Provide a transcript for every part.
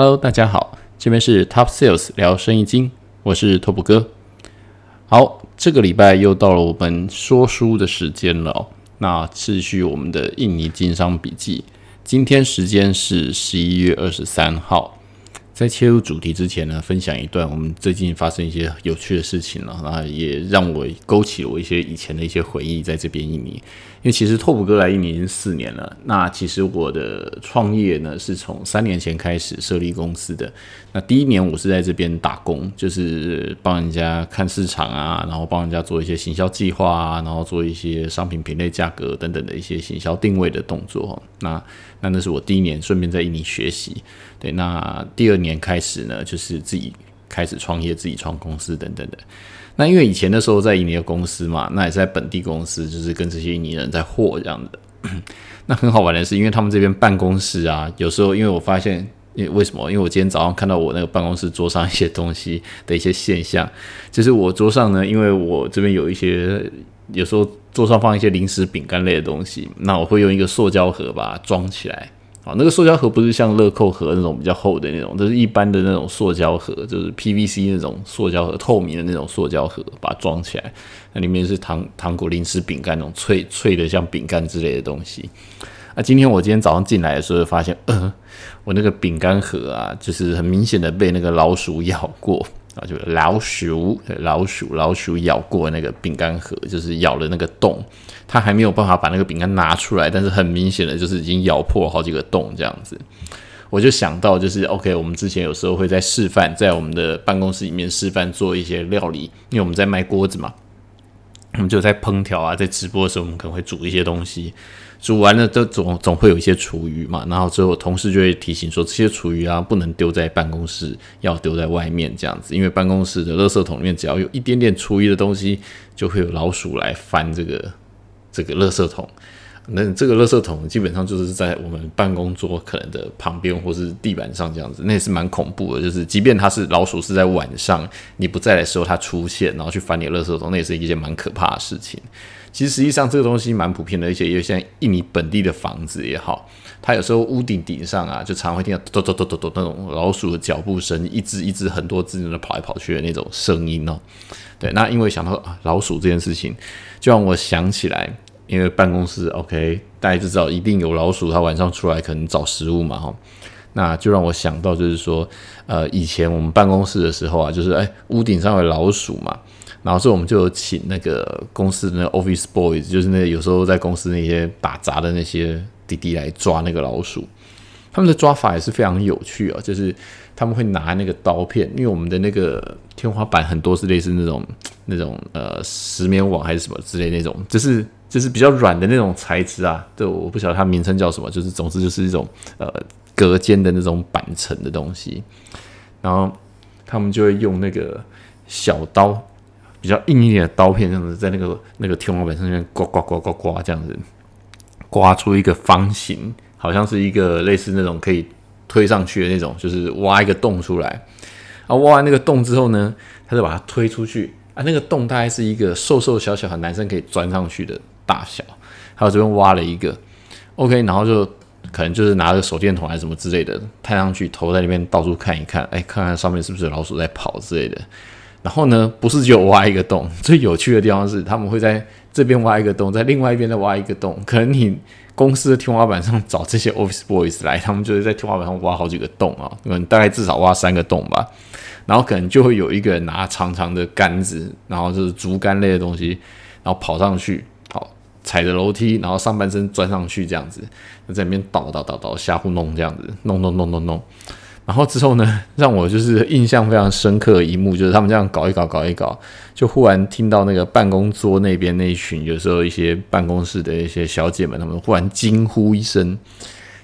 Hello，大家好，这边是 Top Sales 聊生意经，我是拓普哥。好，这个礼拜又到了我们说书的时间了。那持续我们的印尼经商笔记，今天时间是十一月二十三号。在切入主题之前呢，分享一段我们最近发生一些有趣的事情了，那也让我勾起了我一些以前的一些回忆，在这边印尼。因为其实拓普哥来印尼已经四年了，那其实我的创业呢是从三年前开始设立公司的。那第一年我是在这边打工，就是帮人家看市场啊，然后帮人家做一些行销计划啊，然后做一些商品品类、价格等等的一些行销定位的动作。那那那是我第一年，顺便在印尼学习。对，那第二年开始呢，就是自己开始创业，自己创公司等等的。那因为以前的时候在印尼的公司嘛，那也是在本地公司，就是跟这些印尼人在货这样的。那很好玩的是，因为他们这边办公室啊，有时候因为我发现，为为什么？因为我今天早上看到我那个办公室桌上一些东西的一些现象，就是我桌上呢，因为我这边有一些，有时候桌上放一些零食、饼干类的东西，那我会用一个塑胶盒把它装起来。啊，那个塑胶盒不是像乐扣盒那种比较厚的那种，都是一般的那种塑胶盒，就是 PVC 那种塑胶盒，透明的那种塑胶盒，把它装起来，那里面是糖糖果、零食、饼干那种脆脆的像饼干之类的东西。那今天我今天早上进来的时候，发现，呃，我那个饼干盒啊，就是很明显的被那个老鼠咬过。啊，就老鼠，老鼠，老鼠咬过那个饼干盒，就是咬了那个洞，它还没有办法把那个饼干拿出来，但是很明显的就是已经咬破好几个洞这样子。我就想到，就是 OK，我们之前有时候会在示范，在我们的办公室里面示范做一些料理，因为我们在卖锅子嘛，我们就在烹调啊，在直播的时候，我们可能会煮一些东西。煮完了都总总会有一些厨余嘛，然后之后同事就会提醒说，这些厨余啊不能丢在办公室，要丢在外面这样子，因为办公室的垃圾桶里面只要有一点点厨余的东西，就会有老鼠来翻这个这个垃圾桶。那这个垃圾桶基本上就是在我们办公桌可能的旁边或是地板上这样子，那也是蛮恐怖的。就是即便它是老鼠是在晚上你不在的时候它出现，然后去翻你的垃圾桶，那也是一件蛮可怕的事情。其实实际上这个东西蛮普遍的，而且也像印尼本地的房子也好，它有时候屋顶顶上啊，就常会听到咚咚咚咚咚那种老鼠的脚步声，一只一只很多只在那跑来跑去的那种声音哦。对，那因为想到老鼠这件事情，就让我想起来。因为办公室 OK，大家就知道一定有老鼠，它晚上出来可能找食物嘛，哈，那就让我想到就是说，呃，以前我们办公室的时候啊，就是哎，屋顶上有老鼠嘛，然后所以我们就有请那个公司的 office boys，就是那有时候在公司那些打杂的那些弟弟来抓那个老鼠，他们的抓法也是非常有趣啊，就是他们会拿那个刀片，因为我们的那个天花板很多是类似那种那种呃石棉网还是什么之类那种，就是。就是比较软的那种材质啊，对，我不晓得它名称叫什么，就是总之就是一种呃隔间的那种板层的东西，然后他们就会用那个小刀，比较硬一点的刀片，这样子在那个那个天花板上面刮刮刮刮刮这样子，刮出一个方形，好像是一个类似那种可以推上去的那种，就是挖一个洞出来，然后挖完那个洞之后呢，他就把它推出去啊，那个洞大概是一个瘦瘦小小的男生可以钻上去的。大小，还有这边挖了一个，OK，然后就可能就是拿个手电筒还是什么之类的，探上去头在那边到处看一看，哎，看看上面是不是有老鼠在跑之类的。然后呢，不是只有挖一个洞，最有趣的地方是他们会在这边挖一个洞，在另外一边再挖一个洞。可能你公司的天花板上找这些 office boys 来，他们就是在天花板上挖好几个洞啊，可能大概至少挖三个洞吧。然后可能就会有一个人拿长长的杆子，然后就是竹竿类的东西，然后跑上去。好踩着楼梯，然后上半身钻上去，这样子，在里面倒倒倒倒瞎胡弄，这样子弄弄弄弄弄。然后之后呢，让我就是印象非常深刻的一幕，就是他们这样搞一搞搞一搞，就忽然听到那个办公桌那边那一群，有时候一些办公室的一些小姐们，他们忽然惊呼一声。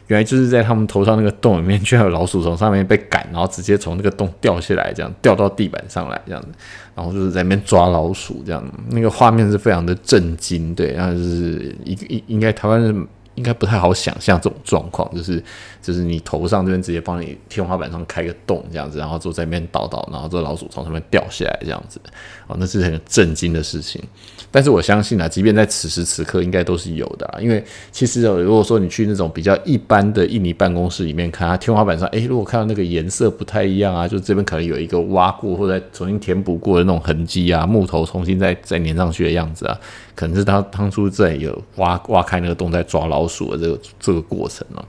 原来就是在他们头上那个洞里面，居然有老鼠从上面被赶，然后直接从那个洞掉下来，这样掉到地板上来，这样子，然后就是在那边抓老鼠，这样，那个画面是非常的震惊，对，然后就是一应应该台湾人应该不太好想象这种状况，就是就是你头上这边直接帮你天花板上开个洞这样子，然后坐在那边倒倒，然后这老鼠从上面掉下来这样子，哦，那是很震惊的事情。但是我相信啊，即便在此时此刻，应该都是有的，因为其实如果说你去那种比较一般的印尼办公室里面看，天花板上，诶，如果看到那个颜色不太一样啊，就这边可能有一个挖过或者重新填补过的那种痕迹啊，木头重新再再粘上去的样子啊，可能是他当初在有挖挖开那个洞在抓老鼠的这个这个过程哦。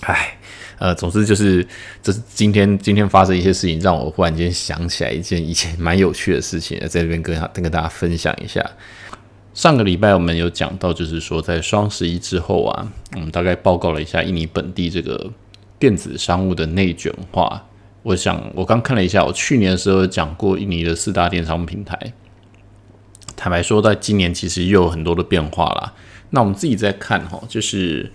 唉。呃，总之就是，这是今天今天发生一些事情，让我忽然间想起来一件以前蛮有趣的事情，在这边跟跟跟大家分享一下。上个礼拜我们有讲到，就是说在双十一之后啊，我们大概报告了一下印尼本地这个电子商务的内卷化。我想我刚看了一下，我去年的时候讲过印尼的四大电商平台，坦白说，在今年其实又有很多的变化啦。那我们自己在看哈，就是。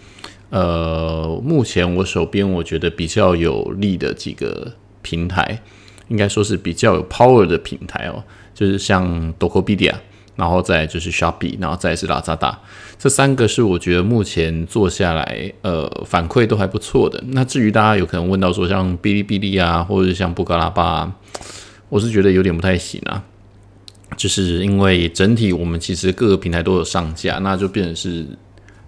呃，目前我手边我觉得比较有利的几个平台，应该说是比较有 power 的平台哦，就是像 Dokopedia，然后再就是 Shopee，然后再是 Lazada，这三个是我觉得目前做下来，呃，反馈都还不错的。那至于大家有可能问到说，像哔哩哔哩啊，或者是像布格拉巴，我是觉得有点不太行啊，就是因为整体我们其实各个平台都有上架，那就变成是。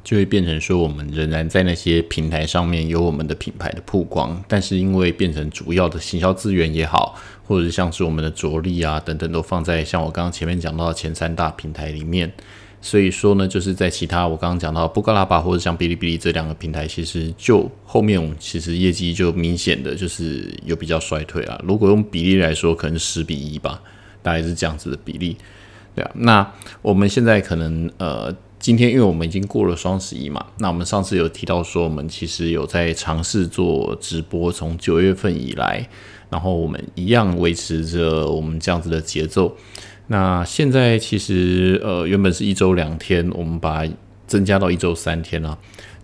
就会变成说，我们仍然在那些平台上面有我们的品牌的曝光，但是因为变成主要的行销资源也好，或者是像是我们的着力啊等等，都放在像我刚刚前面讲到的前三大平台里面，所以说呢，就是在其他我刚刚讲到布格拉巴或者像哔哩哔哩这两个平台，其实就后面我们其实业绩就明显的就是有比较衰退啊。如果用比例来说，可能十比一吧，大概是这样子的比例，对啊。那我们现在可能呃。今天因为我们已经过了双十一嘛，那我们上次有提到说，我们其实有在尝试做直播，从九月份以来，然后我们一样维持着我们这样子的节奏。那现在其实呃，原本是一周两天，我们把增加到一周三天了。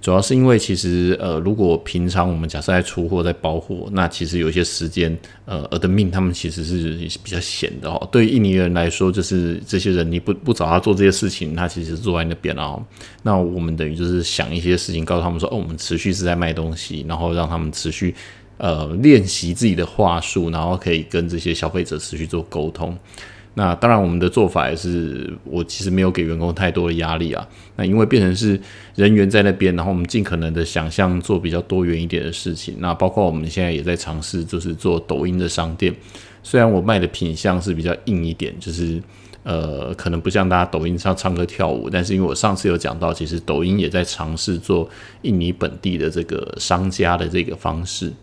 主要是因为其实呃，如果平常我们假设在出货在包货，那其实有一些时间呃，而的命他们其实是比较闲的哦。对于印尼人来说，就是这些人你不不找他做这些事情，他其实坐在那边哦。那我们等于就是想一些事情，告诉他们说哦，我们持续是在卖东西，然后让他们持续呃练习自己的话术，然后可以跟这些消费者持续做沟通。那当然，我们的做法也是，我其实没有给员工太多的压力啊。那因为变成是人员在那边，然后我们尽可能的想象做比较多元一点的事情。那包括我们现在也在尝试，就是做抖音的商店。虽然我卖的品相是比较硬一点，就是呃，可能不像大家抖音上唱歌跳舞，但是因为我上次有讲到，其实抖音也在尝试做印尼本地的这个商家的这个方式。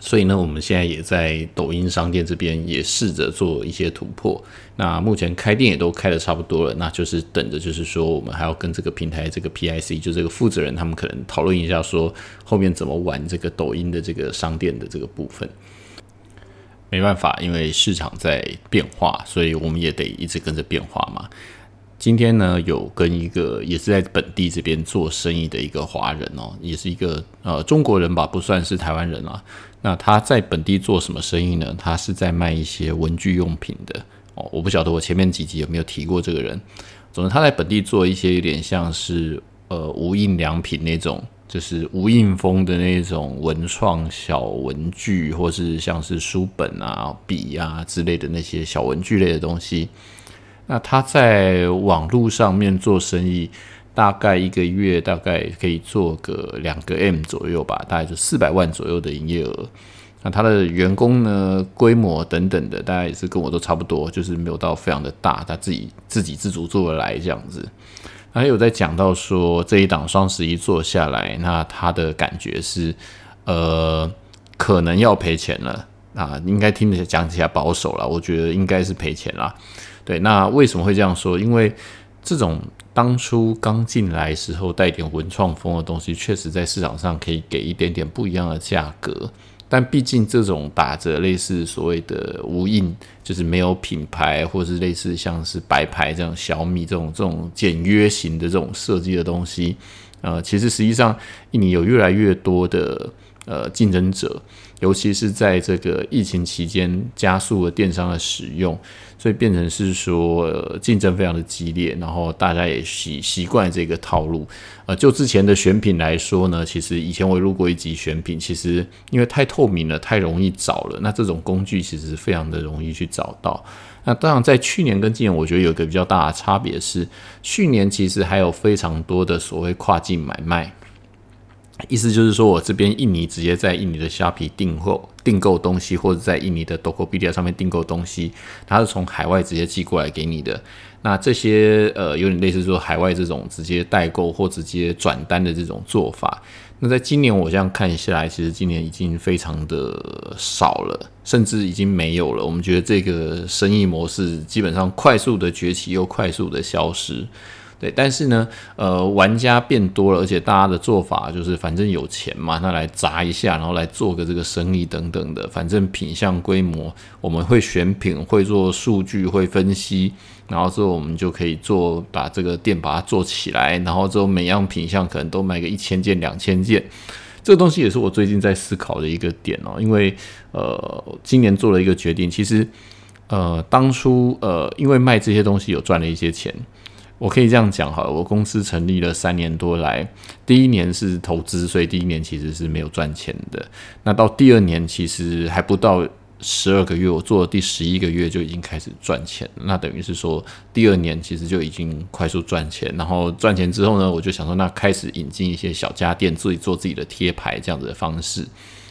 所以呢，我们现在也在抖音商店这边也试着做一些突破。那目前开店也都开的差不多了，那就是等着，就是说我们还要跟这个平台这个 PIC 就这个负责人他们可能讨论一下，说后面怎么玩这个抖音的这个商店的这个部分。没办法，因为市场在变化，所以我们也得一直跟着变化嘛。今天呢，有跟一个也是在本地这边做生意的一个华人哦，也是一个呃中国人吧，不算是台湾人啊。那他在本地做什么生意呢？他是在卖一些文具用品的哦。我不晓得我前面几集有没有提过这个人。总之，他在本地做一些有点像是呃无印良品那种，就是无印风的那种文创小文具，或是像是书本啊、笔啊之类的那些小文具类的东西。那他在网络上面做生意，大概一个月大概可以做个两个 M 左右吧，大概就四百万左右的营业额。那他的员工呢，规模等等的，大概也是跟我都差不多，就是没有到非常的大，他自己自给自足做得来这样子。还有在讲到说这一档双十一做下来，那他的感觉是，呃，可能要赔钱了啊，应该听起讲起来保守了，我觉得应该是赔钱了。对，那为什么会这样说？因为这种当初刚进来时候带点文创风的东西，确实在市场上可以给一点点不一样的价格。但毕竟这种打着类似所谓的无印，就是没有品牌，或是类似像是白牌这样小米这种这种简约型的这种设计的东西，呃，其实实际上印尼有越来越多的呃竞争者，尤其是在这个疫情期间加速了电商的使用，所以变成是说竞争非常的激烈，然后大家也习习惯这个套路。呃，就之前的选品来说呢，其实以前我录过一集选品，其实因为太透明了，太容易找了，那这种工具其实非常的容易去找到。那当然，在去年跟今年，我觉得有一个比较大的差别是，去年其实还有非常多的所谓跨境买卖，意思就是说我这边印尼直接在印尼的虾皮订货订购东西，或者在印尼的 Tokopedia 上面订购东西，它是从海外直接寄过来给你的。那这些呃，有点类似说海外这种直接代购或直接转单的这种做法。那在今年我这样看下来，其实今年已经非常的少了，甚至已经没有了。我们觉得这个生意模式基本上快速的崛起又快速的消失。对，但是呢，呃，玩家变多了，而且大家的做法就是反正有钱嘛，那来砸一下，然后来做个这个生意等等的，反正品相规模，我们会选品，会做数据，会分析，然后之后我们就可以做把这个店把它做起来，然后之后每样品相可能都卖个一千件、两千件，这个东西也是我最近在思考的一个点哦，因为呃，今年做了一个决定，其实呃，当初呃，因为卖这些东西有赚了一些钱。我可以这样讲哈，我公司成立了三年多来，第一年是投资，所以第一年其实是没有赚钱的。那到第二年其实还不到十二个月，我做了第十一个月就已经开始赚钱。那等于是说，第二年其实就已经快速赚钱。然后赚钱之后呢，我就想说，那开始引进一些小家电，自己做自己的贴牌这样子的方式。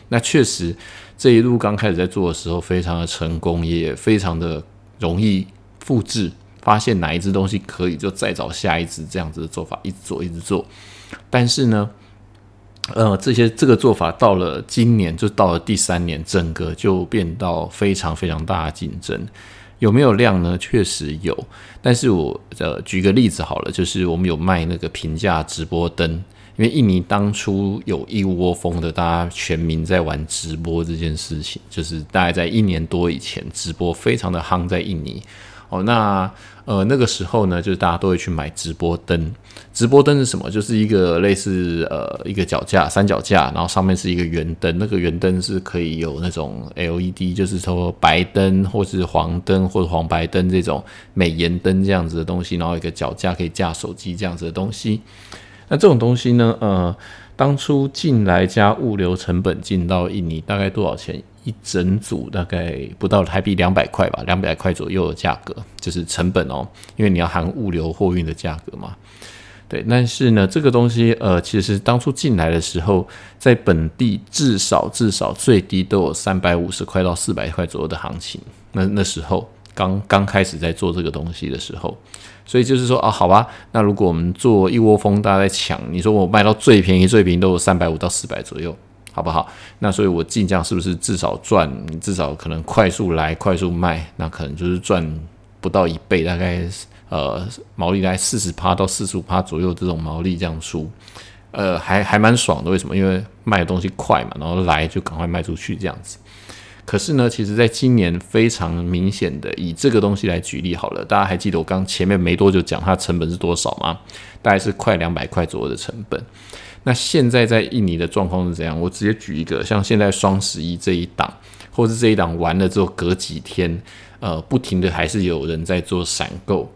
那确实这一路刚开始在做的时候，非常的成功，也非常的容易复制。发现哪一只东西可以，就再找下一只这样子的做法，一直做，一直做。但是呢，呃，这些这个做法到了今年，就到了第三年，整个就变到非常非常大的竞争。有没有量呢？确实有。但是我呃举个例子好了，就是我们有卖那个平价直播灯，因为印尼当初有一窝蜂的大家全民在玩直播这件事情，就是大概在一年多以前，直播非常的夯在印尼。哦，那呃那个时候呢，就是大家都会去买直播灯。直播灯是什么？就是一个类似呃一个脚架，三脚架，然后上面是一个圆灯。那个圆灯是可以有那种 LED，就是说白灯或是黄灯或者黄白灯这种美颜灯这样子的东西。然后一个脚架可以架手机这样子的东西。那这种东西呢，呃，当初进来加物流成本进到印尼大概多少钱？一整组大概不到台币两百块吧，两百块左右的价格，就是成本哦，因为你要含物流货运的价格嘛。对，但是呢，这个东西呃，其实当初进来的时候，在本地至少至少最低都有三百五十块到四百块左右的行情。那那时候刚刚开始在做这个东西的时候，所以就是说啊，好吧，那如果我们做一窝蜂，大家在抢，你说我卖到最便宜最便宜都有三百五到四百左右。好不好？那所以我进价是不是至少赚？至少可能快速来，快速卖，那可能就是赚不到一倍，大概呃毛利大概四十趴到四十五趴左右这种毛利这样出，呃还还蛮爽的。为什么？因为卖的东西快嘛，然后来就赶快卖出去这样子。可是呢，其实在今年非常明显的以这个东西来举例好了，大家还记得我刚前面没多久讲它成本是多少吗？大概是快两百块左右的成本。那现在在印尼的状况是怎样？我直接举一个，像现在双十一这一档，或是这一档完了之后隔几天，呃，不停的还是有人在做闪购。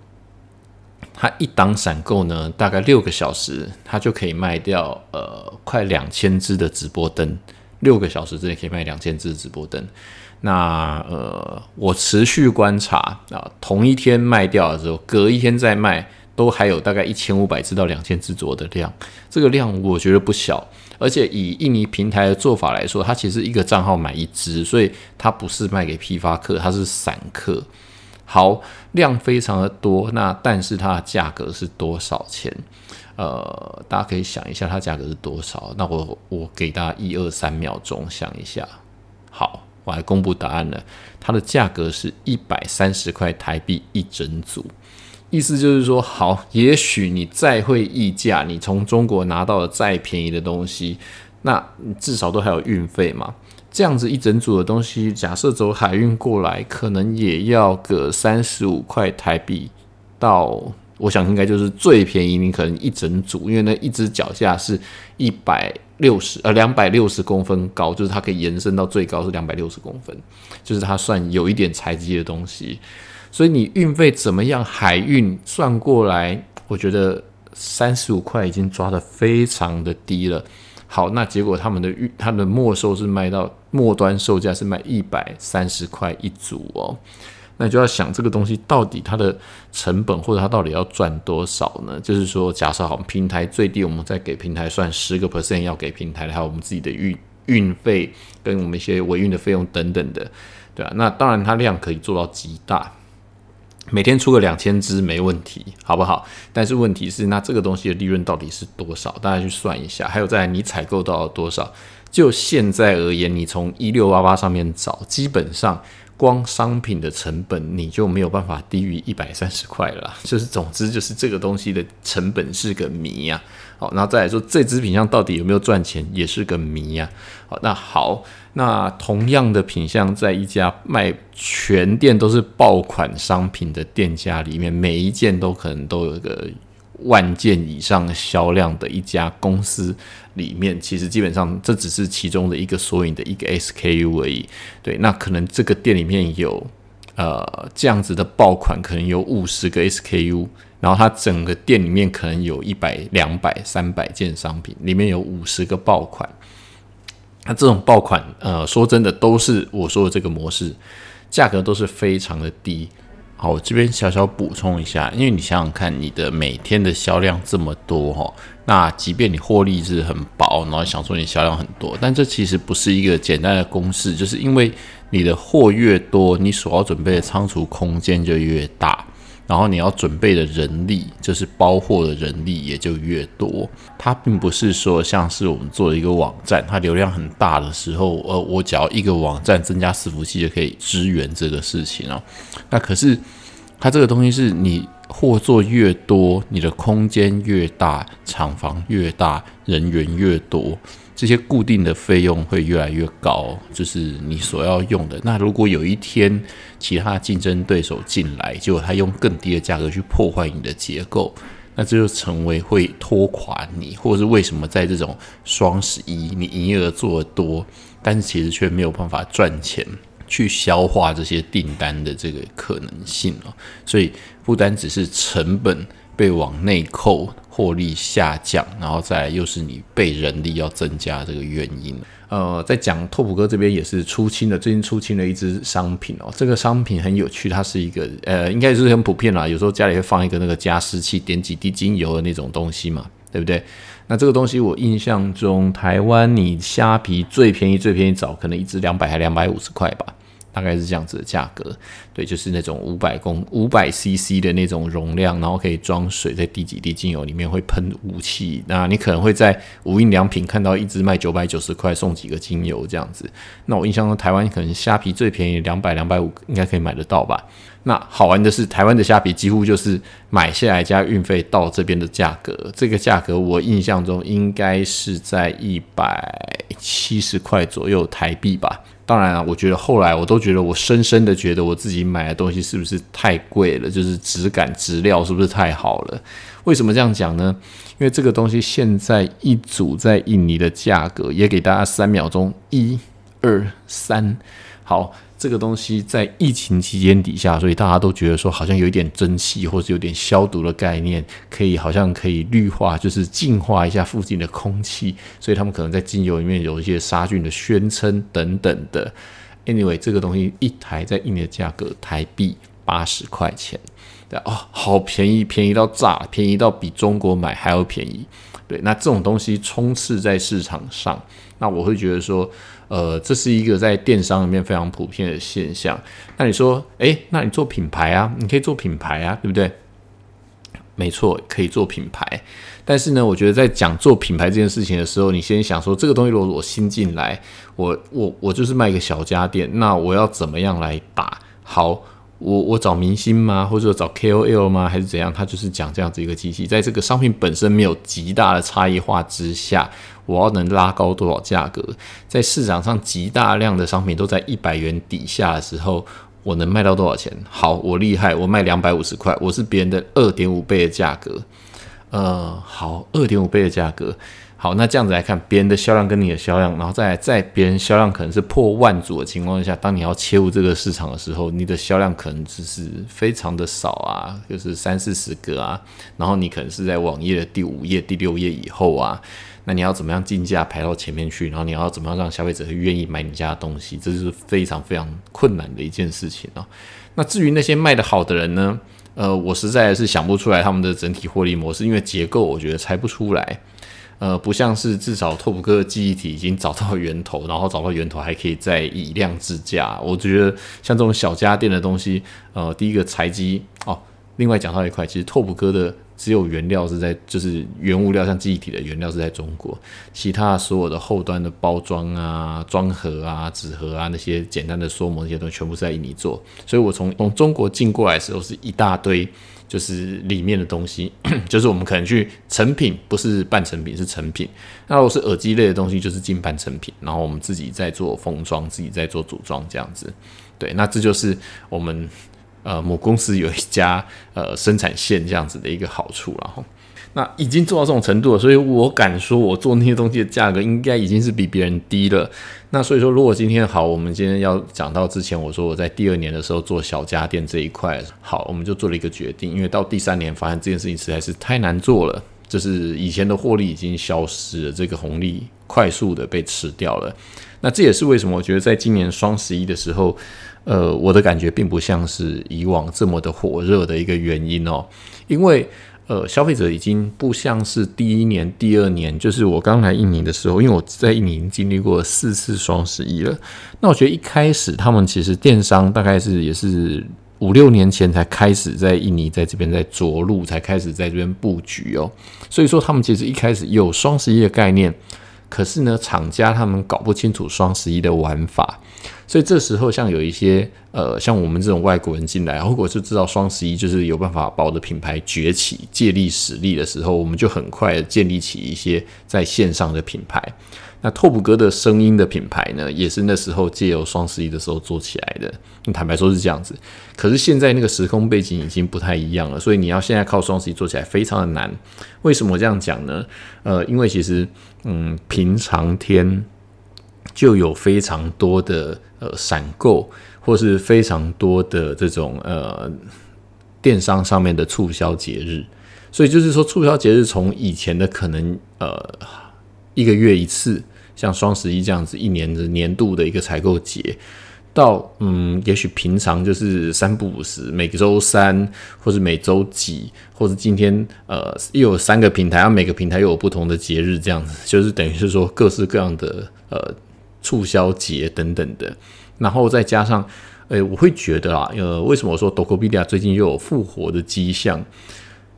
它一档闪购呢，大概六个小时，它就可以卖掉呃快两千支的直播灯。六个小时之内可以卖两千支直播灯。那呃，我持续观察啊，同一天卖掉的时候，隔一天再卖。都还有大概一千五百只到两千只左右的量，这个量我觉得不小。而且以印尼平台的做法来说，它其实一个账号买一只，所以它不是卖给批发客，它是散客。好，量非常的多，那但是它的价格是多少钱？呃，大家可以想一下，它价格是多少？那我我给大家一二三秒钟想一下。好，我来公布答案了，它的价格是一百三十块台币一整组。意思就是说，好，也许你再会议价，你从中国拿到了再便宜的东西，那至少都还有运费嘛。这样子一整组的东西，假设走海运过来，可能也要个三十五块台币到，我想应该就是最便宜，你可能一整组，因为那一只脚下是一百六十呃两百六十公分高，就是它可以延伸到最高是两百六十公分，就是它算有一点材积的东西。所以你运费怎么样？海运算过来，我觉得三十五块已经抓的非常的低了。好，那结果他们的运，他的末收是卖到末端售价是卖一百三十块一组哦。那就要想这个东西到底它的成本或者它到底要赚多少呢？就是说，假设好平台最低，我们再给平台算十个 percent 要给平台，还有我们自己的运运费跟我们一些维运的费用等等的，对啊，那当然它量可以做到极大。每天出个两千只没问题，好不好？但是问题是，那这个东西的利润到底是多少？大家去算一下。还有在你采购到了多少？就现在而言，你从一六八八上面找，基本上光商品的成本你就没有办法低于一百三十块了。就是总之，就是这个东西的成本是个谜呀。好，然后再来说这支品相到底有没有赚钱，也是个谜呀。好，那好。那同样的品相，在一家卖全店都是爆款商品的店家里面，每一件都可能都有个万件以上销量的一家公司里面，其实基本上这只是其中的一个缩影的一个 SKU 而已。对，那可能这个店里面有呃这样子的爆款，可能有五十个 SKU，然后它整个店里面可能有一百、两百、三百件商品，里面有五十个爆款。那这种爆款，呃，说真的，都是我说的这个模式，价格都是非常的低。好，我这边小小补充一下，因为你想想看，你的每天的销量这么多哈，那即便你获利是很薄，然后想说你销量很多，但这其实不是一个简单的公式，就是因为你的货越多，你所要准备的仓储空间就越大。然后你要准备的人力，就是包货的人力也就越多。它并不是说像是我们做一个网站，它流量很大的时候，呃，我只要一个网站增加伺服器就可以支援这个事情哦。那可是它这个东西是你货做越多，你的空间越大，厂房越大，人员越多。这些固定的费用会越来越高，就是你所要用的。那如果有一天其他竞争对手进来，结果他用更低的价格去破坏你的结构，那这就成为会拖垮你，或者是为什么在这种双十一你营业额做的多，但是其实却没有办法赚钱去消化这些订单的这个可能性了。所以不单只是成本。被往内扣，获利下降，然后再又是你被人力要增加这个原因。呃，在讲拓普哥这边也是出清的，最近出清了一支商品哦。这个商品很有趣，它是一个呃，应该是很普遍啦。有时候家里会放一个那个加湿器，点几滴精油的那种东西嘛，对不对？那这个东西我印象中，台湾你虾皮最便宜最便宜找，可能一只两百还两百五十块吧。大概是这样子的价格，对，就是那种五百公五百 CC 的那种容量，然后可以装水，在滴几滴精油里面会喷雾气。那你可能会在无印良品看到一支卖九百九十块送几个精油这样子。那我印象中台湾可能虾皮最便宜两百两百五应该可以买得到吧？那好玩的是，台湾的虾皮几乎就是买下来加运费到这边的价格，这个价格我印象中应该是在一百七十块左右台币吧。当然啊，我觉得后来我都觉得，我深深的觉得我自己买的东西是不是太贵了？就是质感、质料是不是太好了？为什么这样讲呢？因为这个东西现在一组在印尼的价格，也给大家三秒钟，一、二、三，好。这个东西在疫情期间底下，所以大家都觉得说好像有一点蒸汽，或者有点消毒的概念，可以好像可以绿化，就是净化一下附近的空气，所以他们可能在精油里面有一些杀菌的宣称等等的。Anyway，这个东西一台在印尼的价格台币八十块钱，对哦，好便宜，便宜到炸，便宜到比中国买还要便宜。对，那这种东西充斥在市场上，那我会觉得说。呃，这是一个在电商里面非常普遍的现象。那你说，诶，那你做品牌啊，你可以做品牌啊，对不对？没错，可以做品牌。但是呢，我觉得在讲做品牌这件事情的时候，你先想说，这个东西如果我新进来，我我我就是卖一个小家电，那我要怎么样来打好？我我找明星吗？或者找 KOL 吗？还是怎样？他就是讲这样子一个机器，在这个商品本身没有极大的差异化之下，我要能拉高多少价格？在市场上极大量的商品都在一百元底下的时候，我能卖到多少钱？好，我厉害，我卖两百五十块，我是别人的二点五倍的价格。呃，好，二点五倍的价格。好，那这样子来看，别人的销量跟你的销量，然后再在别人销量可能是破万组的情况下，当你要切入这个市场的时候，你的销量可能只是非常的少啊，就是三四十个啊，然后你可能是在网页的第五页、第六页以后啊，那你要怎么样竞价排到前面去，然后你要怎么样让消费者愿意买你家的东西，这就是非常非常困难的一件事情啊。那至于那些卖的好的人呢？呃，我实在是想不出来他们的整体获利模式，因为结构我觉得猜不出来。呃，不像是至少拓普哥的记忆体已经找到源头，然后找到源头还可以再以量制价。我觉得像这种小家电的东西，呃，第一个材机哦，另外讲到一块，其实拓普哥的只有原料是在，就是原物料，像记忆体的原料是在中国，其他所有的后端的包装啊、装盒啊、纸盒啊那些简单的缩模那些东西，全部是在印尼做。所以我从从中国进过来的时候是一大堆。就是里面的东西，就是我们可能去成品，不是半成品，是成品。那如果是耳机类的东西，就是进半成品，然后我们自己在做封装，自己在做组装这样子。对，那这就是我们呃母公司有一家呃生产线这样子的一个好处了哈。那已经做到这种程度了，所以我敢说，我做那些东西的价格应该已经是比别人低了。那所以说，如果今天好，我们今天要讲到之前，我说我在第二年的时候做小家电这一块，好，我们就做了一个决定，因为到第三年发现这件事情实在是太难做了，就是以前的获利已经消失了，这个红利快速的被吃掉了。那这也是为什么我觉得在今年双十一的时候，呃，我的感觉并不像是以往这么的火热的一个原因哦，因为。呃，消费者已经不像是第一年、第二年，就是我刚来印尼的时候，因为我在印尼经历过四次双十一了。那我觉得一开始他们其实电商大概是也是五六年前才开始在印尼在这边在着陆，才开始在这边布局哦。所以说他们其实一开始有双十一的概念，可是呢，厂家他们搞不清楚双十一的玩法。所以这时候，像有一些呃，像我们这种外国人进来，如果是知道双十一就是有办法把我的品牌崛起、借力使力的时候，我们就很快建立起一些在线上的品牌。那拓普哥的声音的品牌呢，也是那时候借由双十一的时候做起来的。坦白说是这样子，可是现在那个时空背景已经不太一样了，所以你要现在靠双十一做起来非常的难。为什么这样讲呢？呃，因为其实嗯，平常天。就有非常多的呃闪购，或是非常多的这种呃电商上面的促销节日，所以就是说促销节日从以前的可能呃一个月一次，像双十一这样子一年的年度的一个采购节，到嗯也许平常就是三不五十，每周三或是每周几，或者今天呃又有三个平台，啊每个平台又有不同的节日，这样子就是等于是说各式各样的呃。促销节等等的，然后再加上，诶，我会觉得啊，呃，为什么我说 Dokopedia 最近又有复活的迹象？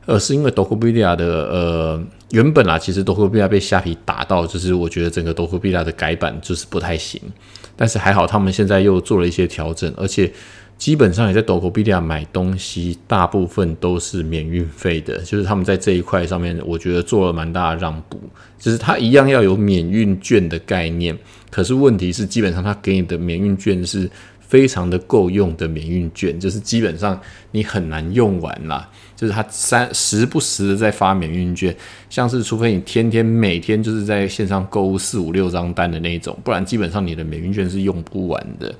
呃，是因为 Dokopedia 的呃，原本啊，其实 Dokopedia 被虾皮打到，就是我觉得整个 Dokopedia 的改版就是不太行，但是还好他们现在又做了一些调整，而且。基本上也在 Dokopedia 买东西，大部分都是免运费的，就是他们在这一块上面，我觉得做了蛮大的让步。就是它一样要有免运券的概念，可是问题是，基本上它给你的免运券是非常的够用的免运券，就是基本上你很难用完啦。就是他三时不时的在发免运券，像是除非你天天每天就是在线上购物四五六张单的那种，不然基本上你的免运券是用不完的。